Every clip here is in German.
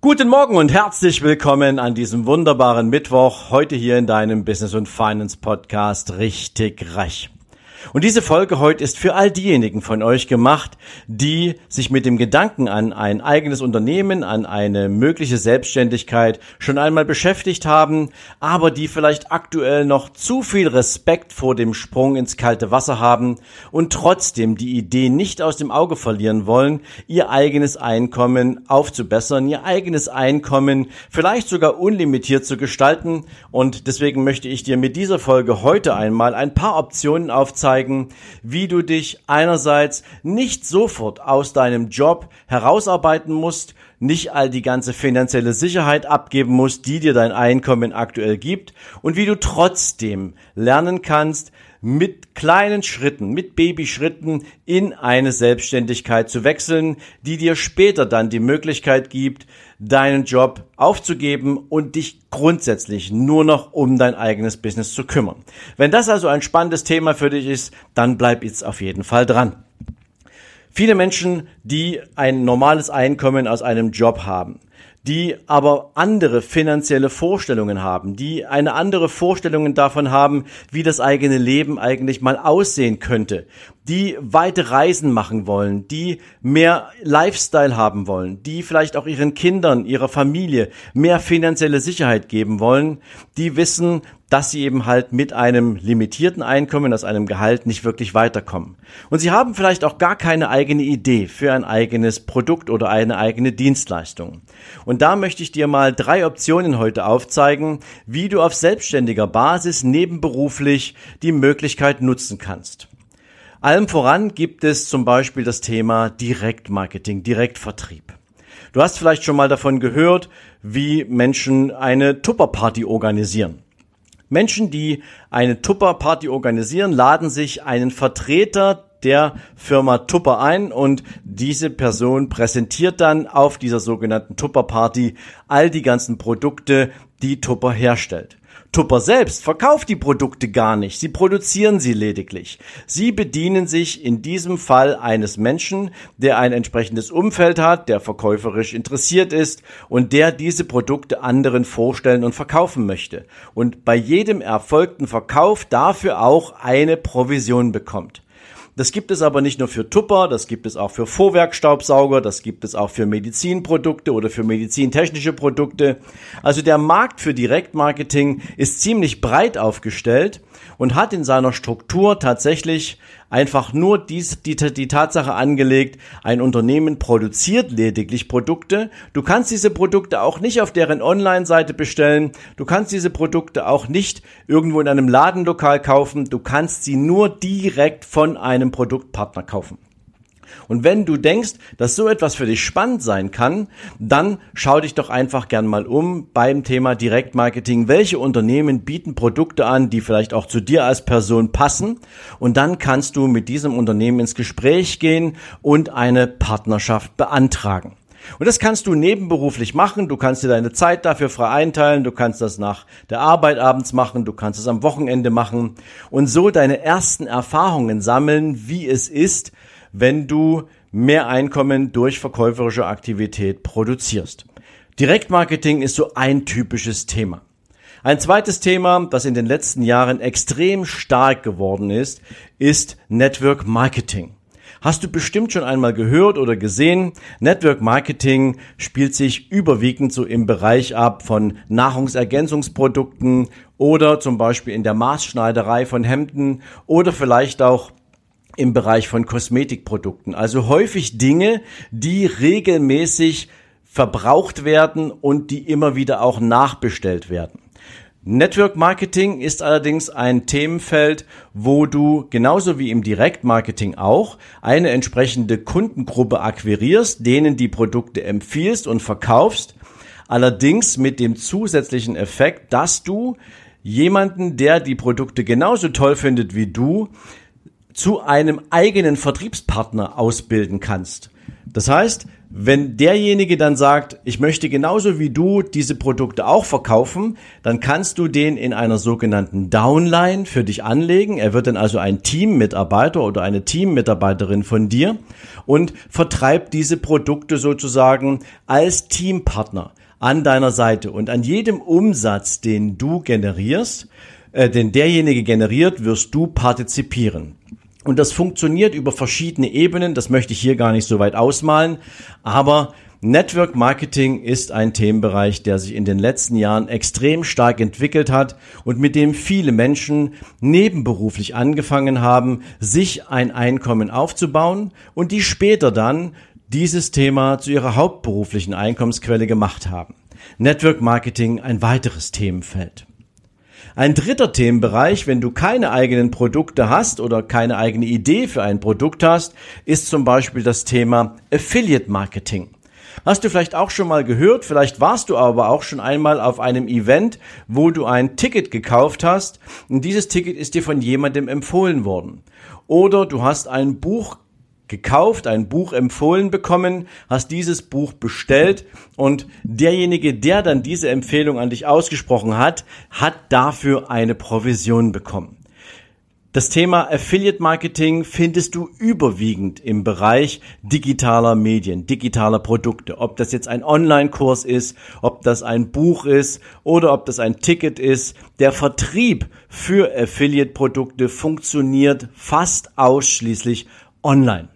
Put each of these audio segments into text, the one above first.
Guten Morgen und herzlich willkommen an diesem wunderbaren Mittwoch, heute hier in deinem Business und Finance Podcast richtig reich. Und diese Folge heute ist für all diejenigen von euch gemacht, die sich mit dem Gedanken an ein eigenes Unternehmen, an eine mögliche Selbstständigkeit schon einmal beschäftigt haben, aber die vielleicht aktuell noch zu viel Respekt vor dem Sprung ins kalte Wasser haben und trotzdem die Idee nicht aus dem Auge verlieren wollen, ihr eigenes Einkommen aufzubessern, ihr eigenes Einkommen vielleicht sogar unlimitiert zu gestalten. Und deswegen möchte ich dir mit dieser Folge heute einmal ein paar Optionen aufzeigen, aufzeigen, wie du dich einerseits nicht sofort aus deinem Job herausarbeiten musst, nicht all die ganze finanzielle Sicherheit abgeben musst, die dir dein Einkommen aktuell gibt und wie du trotzdem lernen kannst, mit kleinen Schritten, mit Babyschritten in eine Selbstständigkeit zu wechseln, die dir später dann die Möglichkeit gibt, deinen Job aufzugeben und dich grundsätzlich nur noch um dein eigenes Business zu kümmern. Wenn das also ein spannendes Thema für dich ist, dann bleib jetzt auf jeden Fall dran. Viele Menschen, die ein normales Einkommen aus einem Job haben, die aber andere finanzielle Vorstellungen haben, die eine andere Vorstellung davon haben, wie das eigene Leben eigentlich mal aussehen könnte, die weite Reisen machen wollen, die mehr Lifestyle haben wollen, die vielleicht auch ihren Kindern, ihrer Familie mehr finanzielle Sicherheit geben wollen, die wissen, dass sie eben halt mit einem limitierten Einkommen aus einem Gehalt nicht wirklich weiterkommen. Und sie haben vielleicht auch gar keine eigene Idee für ein eigenes Produkt oder eine eigene Dienstleistung. Und da möchte ich dir mal drei Optionen heute aufzeigen, wie du auf selbstständiger Basis nebenberuflich die Möglichkeit nutzen kannst. Allem voran gibt es zum Beispiel das Thema Direktmarketing, Direktvertrieb. Du hast vielleicht schon mal davon gehört, wie Menschen eine Tupperparty organisieren. Menschen, die eine Tupper-Party organisieren, laden sich einen Vertreter der Firma Tupper ein und diese Person präsentiert dann auf dieser sogenannten Tupper-Party all die ganzen Produkte, die Tupper herstellt. Tupper selbst verkauft die Produkte gar nicht, sie produzieren sie lediglich. Sie bedienen sich in diesem Fall eines Menschen, der ein entsprechendes Umfeld hat, der verkäuferisch interessiert ist und der diese Produkte anderen vorstellen und verkaufen möchte. Und bei jedem erfolgten Verkauf dafür auch eine Provision bekommt. Das gibt es aber nicht nur für Tupper, das gibt es auch für Vorwerkstaubsauger, das gibt es auch für Medizinprodukte oder für medizintechnische Produkte. Also der Markt für Direktmarketing ist ziemlich breit aufgestellt und hat in seiner Struktur tatsächlich einfach nur dies, die, die Tatsache angelegt, ein Unternehmen produziert lediglich Produkte. Du kannst diese Produkte auch nicht auf deren Online-Seite bestellen. Du kannst diese Produkte auch nicht irgendwo in einem Ladenlokal kaufen. Du kannst sie nur direkt von einem Produktpartner kaufen. Und wenn du denkst, dass so etwas für dich spannend sein kann, dann schau dich doch einfach gern mal um beim Thema Direktmarketing. Welche Unternehmen bieten Produkte an, die vielleicht auch zu dir als Person passen? Und dann kannst du mit diesem Unternehmen ins Gespräch gehen und eine Partnerschaft beantragen. Und das kannst du nebenberuflich machen. Du kannst dir deine Zeit dafür frei einteilen. Du kannst das nach der Arbeit abends machen. Du kannst es am Wochenende machen und so deine ersten Erfahrungen sammeln, wie es ist, wenn du mehr Einkommen durch verkäuferische Aktivität produzierst. Direktmarketing ist so ein typisches Thema. Ein zweites Thema, das in den letzten Jahren extrem stark geworden ist, ist Network Marketing. Hast du bestimmt schon einmal gehört oder gesehen? Network Marketing spielt sich überwiegend so im Bereich ab von Nahrungsergänzungsprodukten oder zum Beispiel in der Maßschneiderei von Hemden oder vielleicht auch im Bereich von Kosmetikprodukten. Also häufig Dinge, die regelmäßig verbraucht werden und die immer wieder auch nachbestellt werden. Network Marketing ist allerdings ein Themenfeld, wo du genauso wie im Direktmarketing auch eine entsprechende Kundengruppe akquirierst, denen die Produkte empfiehlst und verkaufst. Allerdings mit dem zusätzlichen Effekt, dass du jemanden, der die Produkte genauso toll findet wie du, zu einem eigenen Vertriebspartner ausbilden kannst. Das heißt, Wenn derjenige dann sagt, ich möchte genauso wie du diese Produkte auch verkaufen, dann kannst du den in einer sogenannten Downline für dich anlegen. Er wird dann also ein Teammitarbeiter oder eine Teammitarbeiterin von dir und vertreibt diese Produkte sozusagen als Teampartner an deiner Seite. Und an jedem Umsatz, den du generierst, äh, den derjenige generiert, wirst du partizipieren. Und das funktioniert über verschiedene Ebenen, das möchte ich hier gar nicht so weit ausmalen, aber Network Marketing ist ein Themenbereich, der sich in den letzten Jahren extrem stark entwickelt hat und mit dem viele Menschen nebenberuflich angefangen haben, sich ein Einkommen aufzubauen und die später dann dieses Thema zu ihrer hauptberuflichen Einkommensquelle gemacht haben. Network Marketing ein weiteres Themenfeld. Ein dritter Themenbereich, wenn du keine eigenen Produkte hast oder keine eigene Idee für ein Produkt hast, ist zum Beispiel das Thema Affiliate Marketing. Hast du vielleicht auch schon mal gehört, vielleicht warst du aber auch schon einmal auf einem Event, wo du ein Ticket gekauft hast und dieses Ticket ist dir von jemandem empfohlen worden. Oder du hast ein Buch gekauft, ein Buch empfohlen bekommen, hast dieses Buch bestellt und derjenige, der dann diese Empfehlung an dich ausgesprochen hat, hat dafür eine Provision bekommen. Das Thema Affiliate Marketing findest du überwiegend im Bereich digitaler Medien, digitaler Produkte. Ob das jetzt ein Online-Kurs ist, ob das ein Buch ist oder ob das ein Ticket ist. Der Vertrieb für Affiliate-Produkte funktioniert fast ausschließlich online.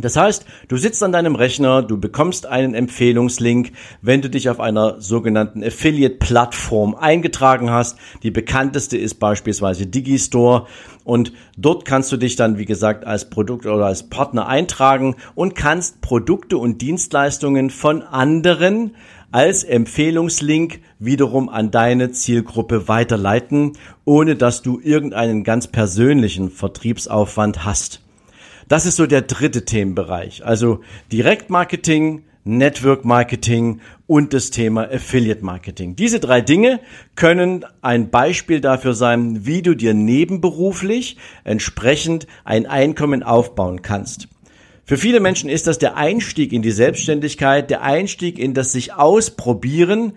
Das heißt, du sitzt an deinem Rechner, du bekommst einen Empfehlungslink, wenn du dich auf einer sogenannten Affiliate-Plattform eingetragen hast. Die bekannteste ist beispielsweise Digistore und dort kannst du dich dann, wie gesagt, als Produkt oder als Partner eintragen und kannst Produkte und Dienstleistungen von anderen als Empfehlungslink wiederum an deine Zielgruppe weiterleiten, ohne dass du irgendeinen ganz persönlichen Vertriebsaufwand hast. Das ist so der dritte Themenbereich. Also Direktmarketing, Network Marketing und das Thema Affiliate Marketing. Diese drei Dinge können ein Beispiel dafür sein, wie du dir nebenberuflich entsprechend ein Einkommen aufbauen kannst. Für viele Menschen ist das der Einstieg in die Selbstständigkeit, der Einstieg in das sich ausprobieren.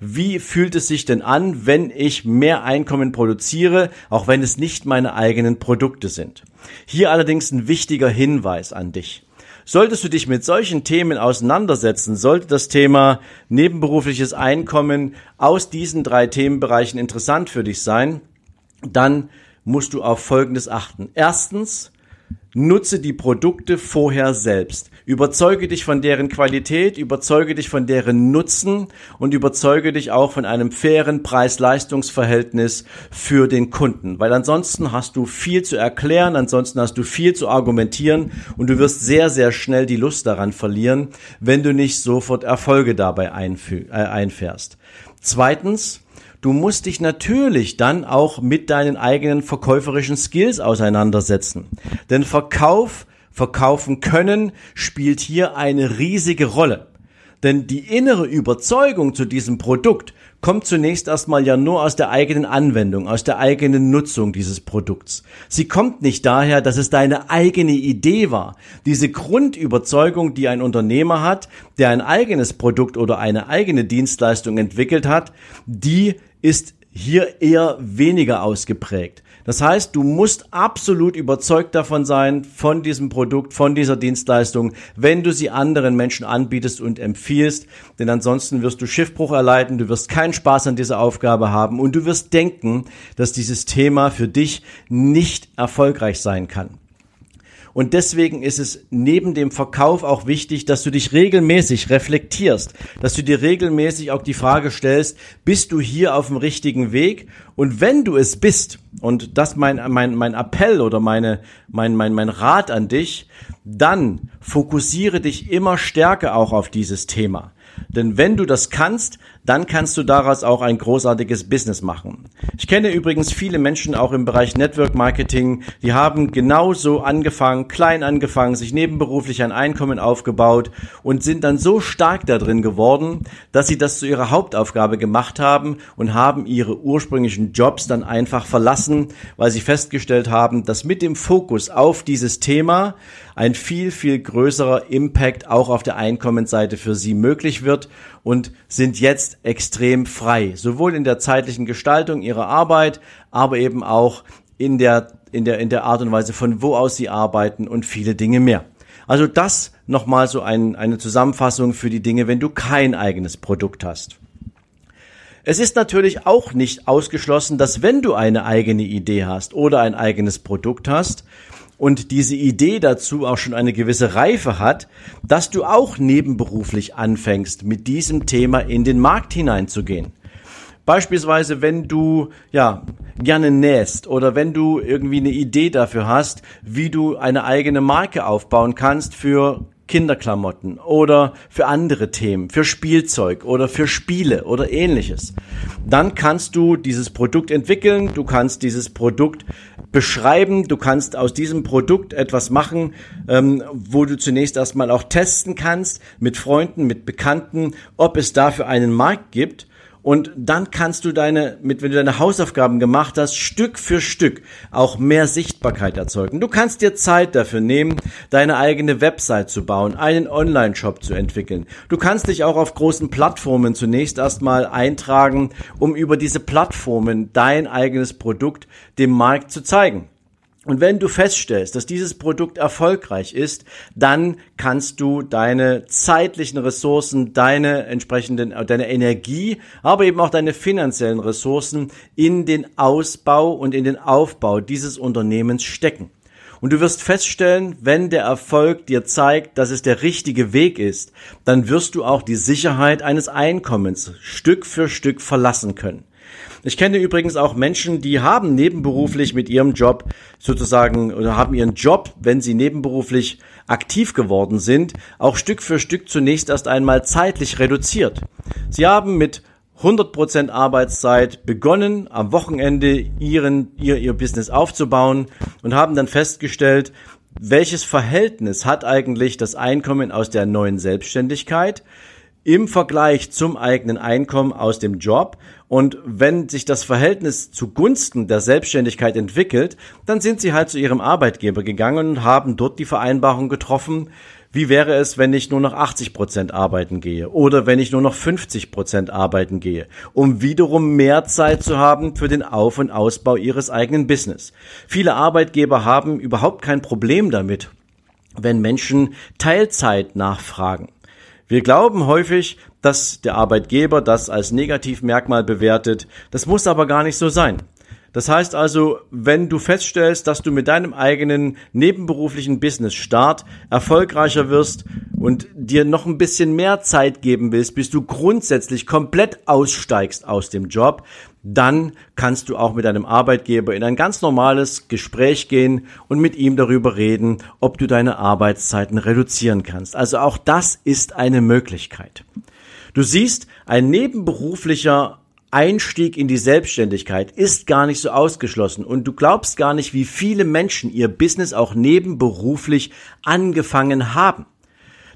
Wie fühlt es sich denn an, wenn ich mehr Einkommen produziere, auch wenn es nicht meine eigenen Produkte sind? Hier allerdings ein wichtiger Hinweis an dich. Solltest du dich mit solchen Themen auseinandersetzen, sollte das Thema nebenberufliches Einkommen aus diesen drei Themenbereichen interessant für dich sein, dann musst du auf Folgendes achten. Erstens, Nutze die Produkte vorher selbst. Überzeuge dich von deren Qualität, überzeuge dich von deren Nutzen und überzeuge dich auch von einem fairen Preis-Leistungs-Verhältnis für den Kunden. Weil ansonsten hast du viel zu erklären, ansonsten hast du viel zu argumentieren und du wirst sehr, sehr schnell die Lust daran verlieren, wenn du nicht sofort Erfolge dabei äh, einfährst. Zweitens, Du musst dich natürlich dann auch mit deinen eigenen verkäuferischen Skills auseinandersetzen. Denn Verkauf, verkaufen können, spielt hier eine riesige Rolle. Denn die innere Überzeugung zu diesem Produkt kommt zunächst erstmal ja nur aus der eigenen Anwendung, aus der eigenen Nutzung dieses Produkts. Sie kommt nicht daher, dass es deine eigene Idee war. Diese Grundüberzeugung, die ein Unternehmer hat, der ein eigenes Produkt oder eine eigene Dienstleistung entwickelt hat, die ist hier eher weniger ausgeprägt. Das heißt, du musst absolut überzeugt davon sein, von diesem Produkt, von dieser Dienstleistung, wenn du sie anderen Menschen anbietest und empfiehlst. Denn ansonsten wirst du Schiffbruch erleiden, du wirst keinen Spaß an dieser Aufgabe haben und du wirst denken, dass dieses Thema für dich nicht erfolgreich sein kann. Und deswegen ist es neben dem Verkauf auch wichtig, dass du dich regelmäßig reflektierst, dass du dir regelmäßig auch die Frage stellst, bist du hier auf dem richtigen Weg? Und wenn du es bist, und das mein, mein, mein Appell oder meine, mein, mein, mein Rat an dich, dann fokussiere dich immer stärker auch auf dieses Thema. Denn wenn du das kannst, dann kannst du daraus auch ein großartiges Business machen. Ich kenne übrigens viele Menschen auch im Bereich Network Marketing, die haben genauso angefangen, klein angefangen, sich nebenberuflich ein Einkommen aufgebaut und sind dann so stark da drin geworden, dass sie das zu ihrer Hauptaufgabe gemacht haben und haben ihre ursprünglichen Jobs dann einfach verlassen, weil sie festgestellt haben, dass mit dem Fokus auf dieses Thema ein viel, viel größerer Impact auch auf der Einkommensseite für sie möglich wird und sind jetzt extrem frei, sowohl in der zeitlichen Gestaltung ihrer Arbeit, aber eben auch in der, in der, in der Art und Weise, von wo aus sie arbeiten und viele Dinge mehr. Also das nochmal so ein, eine Zusammenfassung für die Dinge, wenn du kein eigenes Produkt hast. Es ist natürlich auch nicht ausgeschlossen, dass wenn du eine eigene Idee hast oder ein eigenes Produkt hast, und diese Idee dazu auch schon eine gewisse Reife hat, dass du auch nebenberuflich anfängst, mit diesem Thema in den Markt hineinzugehen. Beispielsweise, wenn du ja gerne nähst oder wenn du irgendwie eine Idee dafür hast, wie du eine eigene Marke aufbauen kannst für Kinderklamotten oder für andere Themen, für Spielzeug oder für Spiele oder ähnliches. Dann kannst du dieses Produkt entwickeln, du kannst dieses Produkt beschreiben, du kannst aus diesem Produkt etwas machen, ähm, wo du zunächst erstmal auch testen kannst mit Freunden, mit Bekannten, ob es dafür einen Markt gibt und dann kannst du deine, mit, wenn du deine Hausaufgaben gemacht hast, Stück für Stück auch mehr Sichtbarkeit erzeugen. Du kannst dir Zeit dafür nehmen, deine eigene Website zu bauen, einen Online-Shop zu entwickeln. Du kannst dich auch auf großen Plattformen zunächst erstmal eintragen, um über diese Plattformen dein eigenes Produkt dem Markt zu zeigen. Und wenn du feststellst, dass dieses Produkt erfolgreich ist, dann kannst du deine zeitlichen Ressourcen, deine entsprechenden, deine Energie, aber eben auch deine finanziellen Ressourcen in den Ausbau und in den Aufbau dieses Unternehmens stecken. Und du wirst feststellen, wenn der Erfolg dir zeigt, dass es der richtige Weg ist, dann wirst du auch die Sicherheit eines Einkommens Stück für Stück verlassen können. Ich kenne übrigens auch Menschen, die haben nebenberuflich mit ihrem Job sozusagen oder haben ihren Job, wenn sie nebenberuflich aktiv geworden sind, auch Stück für Stück zunächst erst einmal zeitlich reduziert. Sie haben mit 100% Arbeitszeit begonnen, am Wochenende ihren, ihr, ihr Business aufzubauen und haben dann festgestellt, welches Verhältnis hat eigentlich das Einkommen aus der neuen Selbstständigkeit im Vergleich zum eigenen Einkommen aus dem Job und wenn sich das Verhältnis zugunsten der Selbstständigkeit entwickelt, dann sind sie halt zu ihrem Arbeitgeber gegangen und haben dort die Vereinbarung getroffen, wie wäre es, wenn ich nur noch 80 Prozent arbeiten gehe oder wenn ich nur noch 50 Prozent arbeiten gehe, um wiederum mehr Zeit zu haben für den Auf- und Ausbau ihres eigenen Business. Viele Arbeitgeber haben überhaupt kein Problem damit, wenn Menschen Teilzeit nachfragen. Wir glauben häufig, dass der Arbeitgeber das als Negativmerkmal bewertet. Das muss aber gar nicht so sein. Das heißt also, wenn du feststellst, dass du mit deinem eigenen nebenberuflichen Business Start erfolgreicher wirst und dir noch ein bisschen mehr Zeit geben willst, bis du grundsätzlich komplett aussteigst aus dem Job, dann kannst du auch mit deinem Arbeitgeber in ein ganz normales Gespräch gehen und mit ihm darüber reden, ob du deine Arbeitszeiten reduzieren kannst. Also auch das ist eine Möglichkeit. Du siehst, ein nebenberuflicher Einstieg in die Selbstständigkeit ist gar nicht so ausgeschlossen und du glaubst gar nicht, wie viele Menschen ihr Business auch nebenberuflich angefangen haben.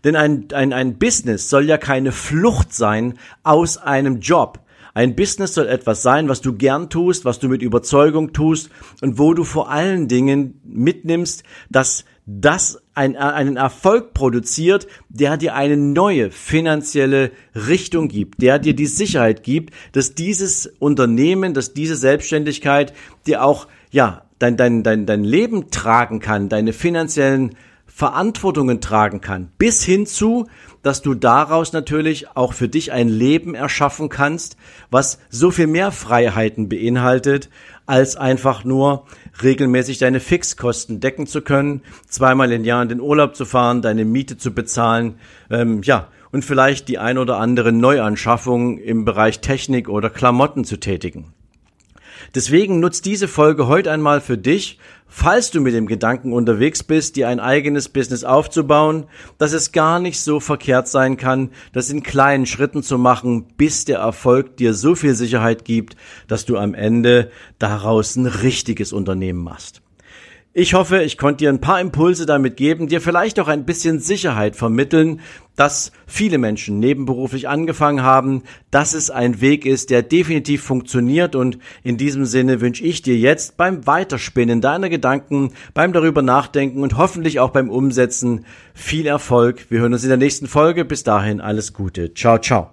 Denn ein, ein, ein Business soll ja keine Flucht sein aus einem Job. Ein Business soll etwas sein, was du gern tust, was du mit Überzeugung tust und wo du vor allen Dingen mitnimmst, dass das ein, einen Erfolg produziert, der dir eine neue finanzielle Richtung gibt, der dir die Sicherheit gibt, dass dieses Unternehmen, dass diese Selbstständigkeit dir auch, ja, dein, dein, dein, dein Leben tragen kann, deine finanziellen Verantwortungen tragen kann, bis hin zu, dass du daraus natürlich auch für dich ein Leben erschaffen kannst, was so viel mehr Freiheiten beinhaltet, als einfach nur regelmäßig deine Fixkosten decken zu können, zweimal im Jahr in den Urlaub zu fahren, deine Miete zu bezahlen, ähm, ja, und vielleicht die ein oder andere Neuanschaffung im Bereich Technik oder Klamotten zu tätigen. Deswegen nutzt diese Folge heute einmal für dich, falls du mit dem Gedanken unterwegs bist, dir ein eigenes Business aufzubauen, dass es gar nicht so verkehrt sein kann, das in kleinen Schritten zu machen, bis der Erfolg dir so viel Sicherheit gibt, dass du am Ende daraus ein richtiges Unternehmen machst. Ich hoffe, ich konnte dir ein paar Impulse damit geben, dir vielleicht auch ein bisschen Sicherheit vermitteln, dass viele Menschen nebenberuflich angefangen haben, dass es ein Weg ist, der definitiv funktioniert und in diesem Sinne wünsche ich dir jetzt beim Weiterspinnen deiner Gedanken, beim darüber nachdenken und hoffentlich auch beim Umsetzen viel Erfolg. Wir hören uns in der nächsten Folge. Bis dahin alles Gute. Ciao, ciao.